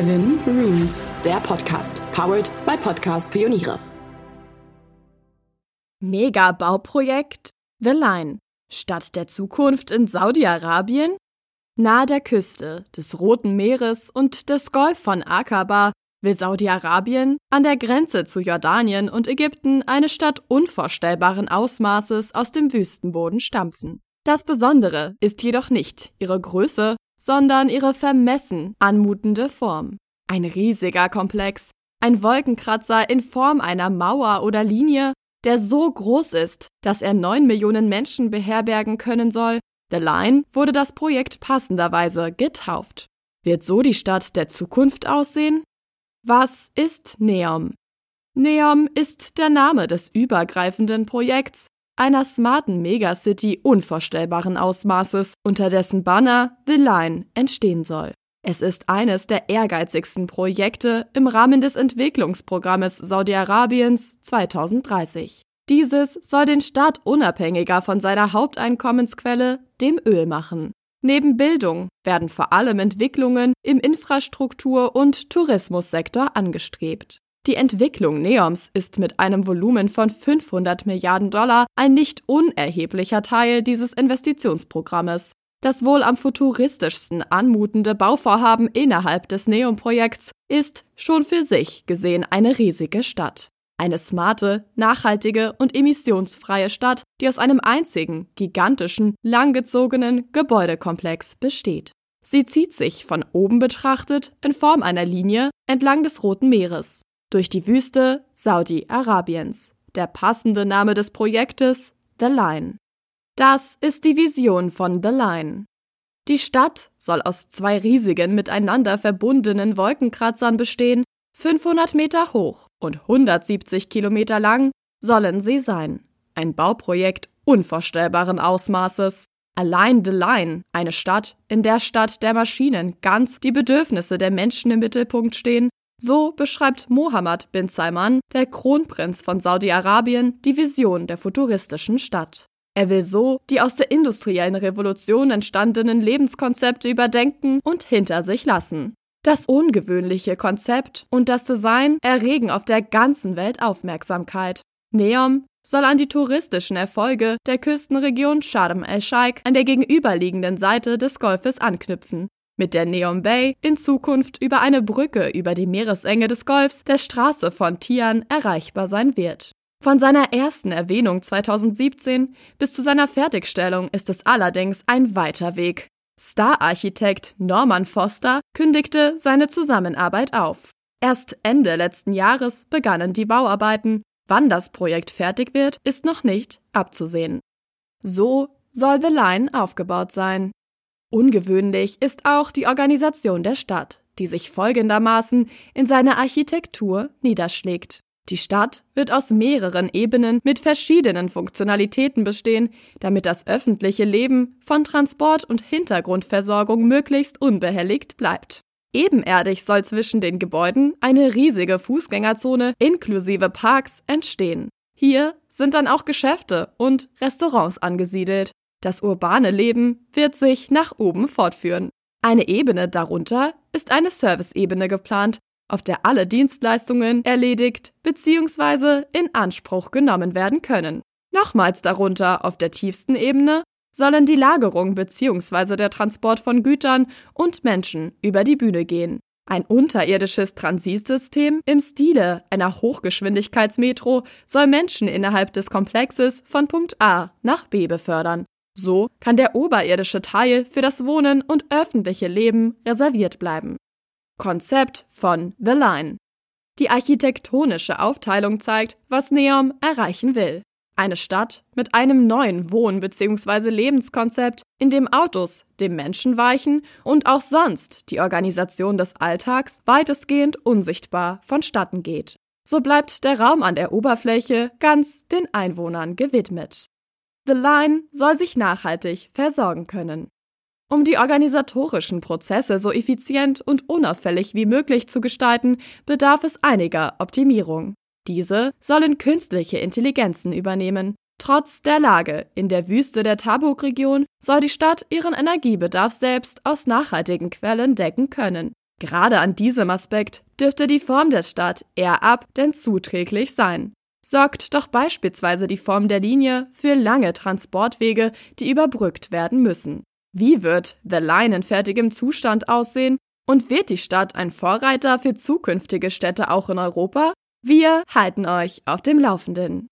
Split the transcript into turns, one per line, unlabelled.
Seven Rooms, der Podcast, powered by Podcast Pioniere.
Mega-Bauprojekt The Line, Stadt der Zukunft in Saudi-Arabien? Nahe der Küste des Roten Meeres und des Golf von Aqaba will Saudi-Arabien an der Grenze zu Jordanien und Ägypten eine Stadt unvorstellbaren Ausmaßes aus dem Wüstenboden stampfen. Das Besondere ist jedoch nicht ihre Größe, sondern ihre vermessen anmutende Form. Ein riesiger Komplex, ein Wolkenkratzer in Form einer Mauer oder Linie, der so groß ist, dass er neun Millionen Menschen beherbergen können soll. The Line wurde das Projekt passenderweise getauft. Wird so die Stadt der Zukunft aussehen? Was ist Neom? Neom ist der Name des übergreifenden Projekts, einer smarten Megacity unvorstellbaren Ausmaßes, unter dessen Banner The Line entstehen soll. Es ist eines der ehrgeizigsten Projekte im Rahmen des Entwicklungsprogrammes Saudi-Arabiens 2030. Dieses soll den Staat unabhängiger von seiner Haupteinkommensquelle, dem Öl, machen. Neben Bildung werden vor allem Entwicklungen im Infrastruktur- und Tourismussektor angestrebt. Die Entwicklung Neoms ist mit einem Volumen von 500 Milliarden Dollar ein nicht unerheblicher Teil dieses Investitionsprogrammes. Das wohl am futuristischsten anmutende Bauvorhaben innerhalb des Neom-Projekts ist schon für sich gesehen eine riesige Stadt. Eine smarte, nachhaltige und emissionsfreie Stadt, die aus einem einzigen, gigantischen, langgezogenen Gebäudekomplex besteht. Sie zieht sich von oben betrachtet in Form einer Linie entlang des Roten Meeres durch die Wüste Saudi-Arabiens. Der passende Name des Projektes The Line. Das ist die Vision von The Line. Die Stadt soll aus zwei riesigen miteinander verbundenen Wolkenkratzern bestehen, 500 Meter hoch und 170 Kilometer lang sollen sie sein. Ein Bauprojekt unvorstellbaren Ausmaßes. Allein The Line, eine Stadt, in der Stadt der Maschinen ganz die Bedürfnisse der Menschen im Mittelpunkt stehen, so beschreibt Mohammed bin Salman, der Kronprinz von Saudi-Arabien, die Vision der futuristischen Stadt. Er will so die aus der industriellen Revolution entstandenen Lebenskonzepte überdenken und hinter sich lassen. Das ungewöhnliche Konzept und das Design erregen auf der ganzen Welt Aufmerksamkeit. Neom soll an die touristischen Erfolge der Küstenregion Sharm el-Sheikh an der gegenüberliegenden Seite des Golfes anknüpfen mit der Neom Bay in Zukunft über eine Brücke über die Meeresenge des Golfs der Straße von Tian erreichbar sein wird. Von seiner ersten Erwähnung 2017 bis zu seiner Fertigstellung ist es allerdings ein weiter Weg. Star-Architekt Norman Foster kündigte seine Zusammenarbeit auf. Erst Ende letzten Jahres begannen die Bauarbeiten. Wann das Projekt fertig wird, ist noch nicht abzusehen. So soll The Line aufgebaut sein. Ungewöhnlich ist auch die Organisation der Stadt, die sich folgendermaßen in seiner Architektur niederschlägt. Die Stadt wird aus mehreren Ebenen mit verschiedenen Funktionalitäten bestehen, damit das öffentliche Leben von Transport und Hintergrundversorgung möglichst unbehelligt bleibt. Ebenerdig soll zwischen den Gebäuden eine riesige Fußgängerzone inklusive Parks entstehen. Hier sind dann auch Geschäfte und Restaurants angesiedelt. Das urbane Leben wird sich nach oben fortführen. Eine Ebene darunter ist eine Serviceebene geplant, auf der alle Dienstleistungen erledigt bzw. in Anspruch genommen werden können. Nochmals darunter auf der tiefsten Ebene sollen die Lagerung bzw. der Transport von Gütern und Menschen über die Bühne gehen. Ein unterirdisches Transitsystem im Stile einer Hochgeschwindigkeitsmetro soll Menschen innerhalb des Komplexes von Punkt A nach B befördern so kann der oberirdische Teil für das Wohnen und öffentliche Leben reserviert bleiben. Konzept von The Line. Die architektonische Aufteilung zeigt, was Neom erreichen will. Eine Stadt mit einem neuen Wohn- bzw. Lebenskonzept, in dem Autos dem Menschen weichen und auch sonst die Organisation des Alltags weitestgehend unsichtbar vonstatten geht. So bleibt der Raum an der Oberfläche ganz den Einwohnern gewidmet. The Line soll sich nachhaltig versorgen können. Um die organisatorischen Prozesse so effizient und unauffällig wie möglich zu gestalten, bedarf es einiger Optimierung. Diese sollen künstliche Intelligenzen übernehmen. Trotz der Lage in der Wüste der Tabuk-Region soll die Stadt ihren Energiebedarf selbst aus nachhaltigen Quellen decken können. Gerade an diesem Aspekt dürfte die Form der Stadt eher ab denn zuträglich sein. Sorgt doch beispielsweise die Form der Linie für lange Transportwege, die überbrückt werden müssen. Wie wird The Line in fertigem Zustand aussehen und wird die Stadt ein Vorreiter für zukünftige Städte auch in Europa? Wir halten euch auf dem Laufenden.